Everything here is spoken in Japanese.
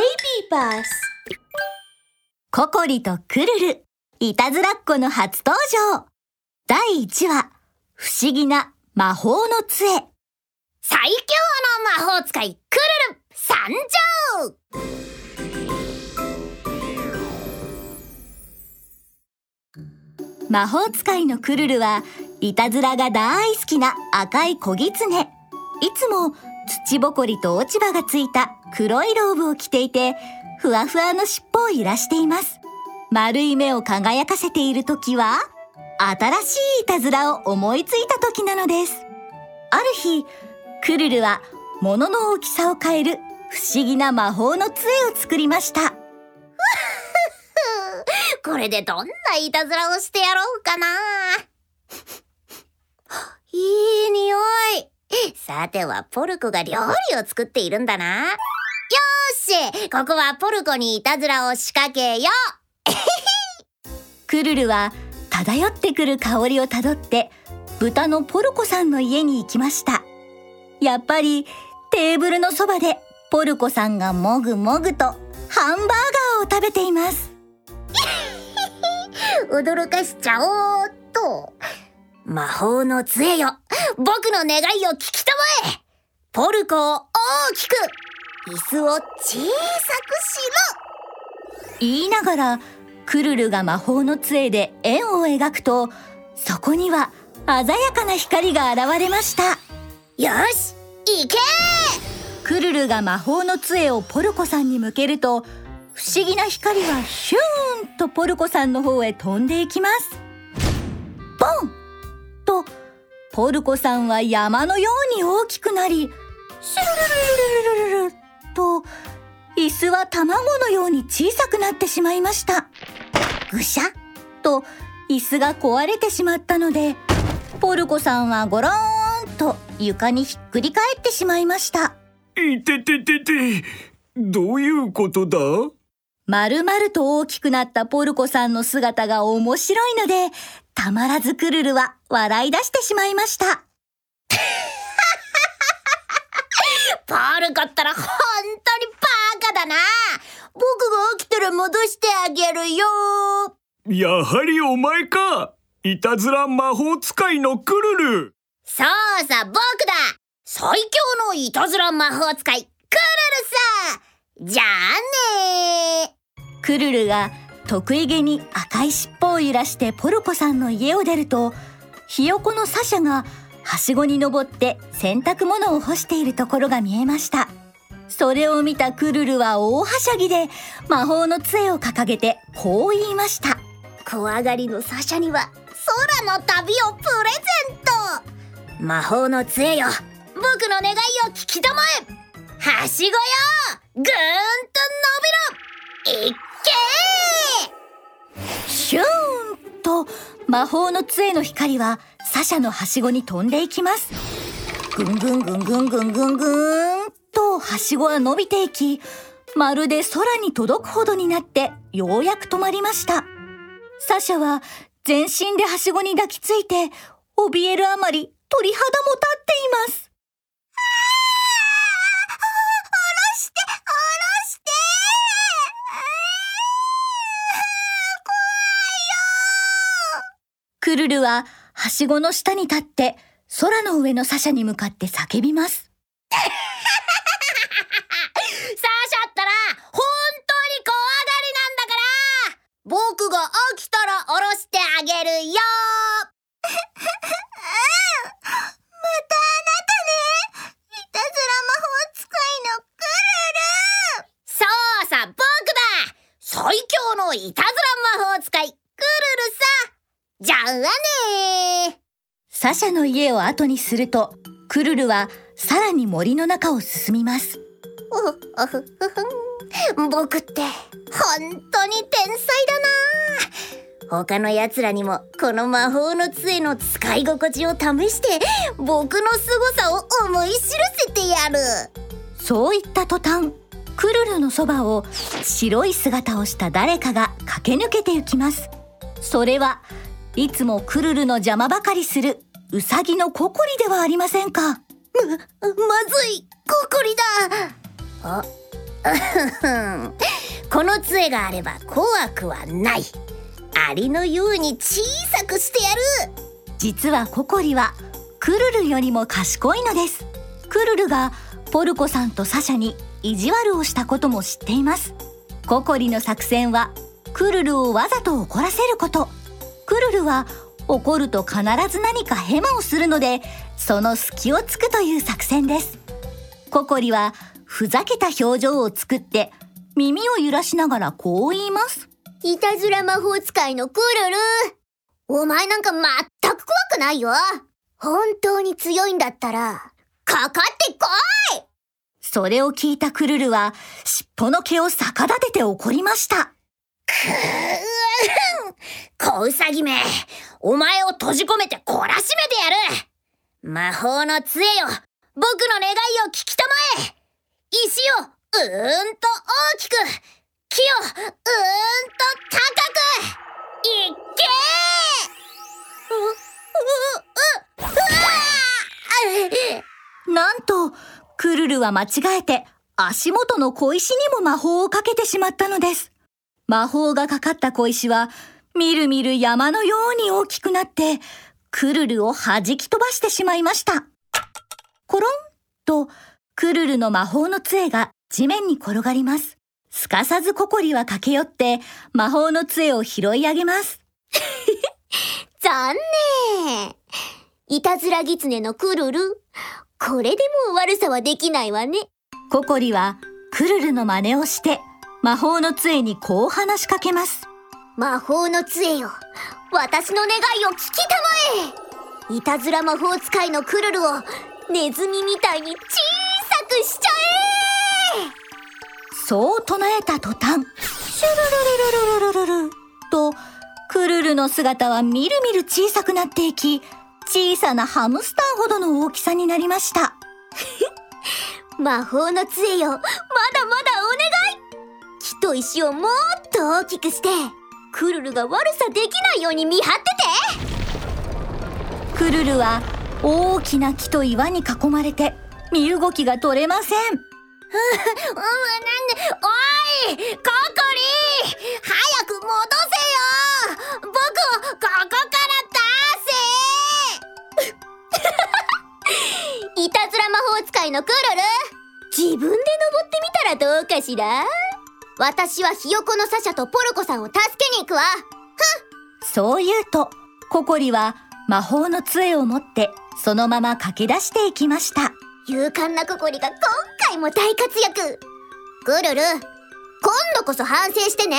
ーバスココリとクルル、いたずらっ子の初登場。第1話、不思議な魔法の杖。最強の魔法使いクルル参上魔法使いのクルルはいたずらが大好きな赤い小狐。いつも土ぼこりと落ち葉がついた黒いローブを着ていて、ふわふわの尻尾を揺らしています。丸い目を輝かせている時は、新しいいたずらを思いついた時なのです。ある日、クルルは物の大きさを変える不思議な魔法の杖を作りました。これでどんないたずらをしてやろうかな。いい匂い。さてはポルコが料理を作っているんだな。よーし、ここはポルコにいたずらを仕掛けよ クルルは漂ってくる香りをたどって豚のポルコさんの家に行きました。やっぱりテーブルのそばでポルコさんがもぐもぐとハンバーガーを食べています。驚かしちゃおうっと。魔法の杖よ。僕の願いを聞きたまえ。ポルコを大きく、椅子を小さくし言いながらクルルが魔法の杖で円を描くとそこには鮮やかな光が現れました。よし、行けクルルが魔法の杖をポルコさんに向けると不思議な光がヒューンとポルコさんの方へ飛んでいきます。ボンとポルコさんは山のように大きくなりシュルルルルルルルルと椅子は卵のように小さくなってしまいました。ぐしゃ？っと椅子が壊れてしまったのでポルコさんはゴローンと床にひっくり返ってしまいました。いてててて、どういうことだ？丸々と大きくなったポルコさんの姿が面白いので、たまらずクルルは笑い出してしまいました。ポルコったら本当にバカだな。僕が起きたら戻してあげるよ。やはりお前か。いたずら魔法使いのクルル。そうさ、僕だ。最強のいたずら魔法使い、クルルさ。じゃあねクルルが得意げに赤い尻尾を揺らしてポルコさんの家を出ると、ひよこのサシャがはしごに登って洗濯物を干しているところが見えました。それを見たクルルは大はしゃぎで魔法の杖を掲げてこう言いました。怖がりのサシャには空の旅をプレゼント魔法の杖よ僕の願いを聞きたまえはしごよぐーんと伸びろいっけシューンと魔法の杖の光はサシャのはしごに飛んでいきます。ぐんぐんぐんぐんぐんぐんぐんとはしごは伸びていき、まるで空に届くほどになってようやく止まりました。サシャは全身ではしごに抱きついて、怯えるあまり鳥肌も立っています。クルルははしごの下に立って空の上のサシャに向かって叫びます。サシャったら本当に怖がりなんだから。僕が飽きたら下ろしてあげるよ。そうさ僕だ。最強のいたずら魔法使いクルルさじゃあねサシャの家を後にすると、クルルはさらに森の中を進みます。うふふふん僕って本当に天才だな他の奴らにもこの魔法の杖の使い心地を試して僕の凄さを思い知らせてやるそう言った途端、クルルのそばを白い姿をした誰かが駆け抜けて行きます。それはいつもクルルの邪魔ばかりするウサギのココリではありませんか？まずいココリだ。あこの杖があれば怖くはない。アリのように小さくしてやる。実はココリはクルルよりも賢いのです。クルルがポルコさんとサシャに意地悪をしたことも知っています。ココリの作戦はクルルをわざと怒らせることクルルは怒ると必ず何かヘマをするのでその隙をつくという作戦です。ココリはふざけた表情を作って耳を揺らしながらこう言います。いたずら魔法使いのクルル。お前なんか全く怖くないよ。本当に強いんだったらかかってこい。それを聞いたクルルは尻尾の毛を逆立てて怒りました小ウサギめお前を閉じ込めて懲らしめてやる。魔法の杖よ僕の願いを聞きたまえ。石をうーんと大きく木をうーんと高く。いっけー。う、う、う、うわなんとクルルは間違えて足元の小石にも魔法をかけてしまったのです。魔法がかかった小石はみるみる山のように大きくなってクルルを弾き飛ばしてしまいました。コロンとクルルの魔法の杖が地面に転がります。すかさずココリは駆け寄って魔法の杖を拾い上げます。残念。いたずら狐のクルル。これでも悪さはできないわね。ココリはクルルの真似をして魔法の杖にこう話しかけます魔法の杖よ。私の願いを聞きたまえ。いたずら魔法使いのクルルをネズミみたいに小さくしちゃえ。そう唱えた途端シュルルルルルルルルとクルルの姿はみるみる小さくなっていき小さなハムスターほどの大きさになりました魔法の杖よまだまだお願い木と石をもっと大きくしてクルルが悪さできないように見張ってて。クルルは大きな木と岩に囲まれて身動きが取れません。うん、なんで、おいココリ早く戻せよ！僕をここから出せ！いたずら魔法使いのクルル。自分で登ってみたらどうかしら？私はひよこのサシャとポルコさんを助けに行くわ。そう言うとココリは魔法の杖を持ってそのまま駆け出していきました。勇敢なココリが今回も大活躍。クルル今度こそ反省してね